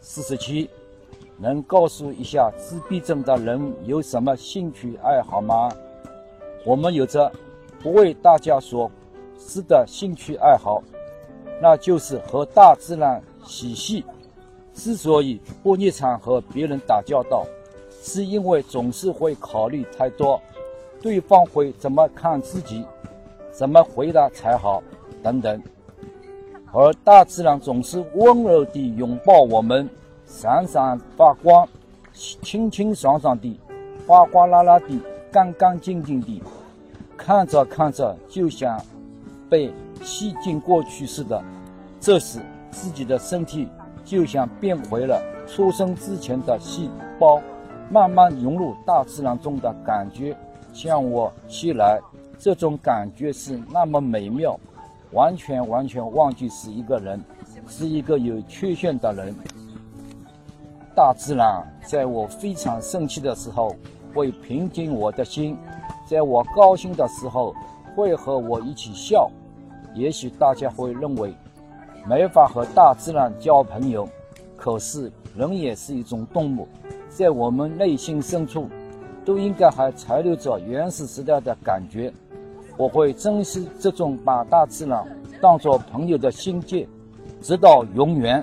四十七，能告诉一下自闭症的人有什么兴趣爱好吗？我们有着不为大家所知的兴趣爱好，那就是和大自然嬉戏。之所以不擅长和别人打交道，是因为总是会考虑太多，对方会怎么看自己，怎么回答才好，等等。而大自然总是温柔地拥抱我们，闪闪发光，清清爽爽地，哗哗啦啦地，干干净净地，看着看着就像被吸进过去似的。这时自己的身体就像变回了出生之前的细胞，慢慢融入大自然中的感觉向我袭来，这种感觉是那么美妙。完全完全忘记是一个人，是一个有缺陷的人。大自然在我非常生气的时候会平静我的心，在我高兴的时候会和我一起笑。也许大家会认为没法和大自然交朋友，可是人也是一种动物，在我们内心深处都应该还残留着原始时代的感觉。我会珍惜这种把大自然当作朋友的心境，直到永远。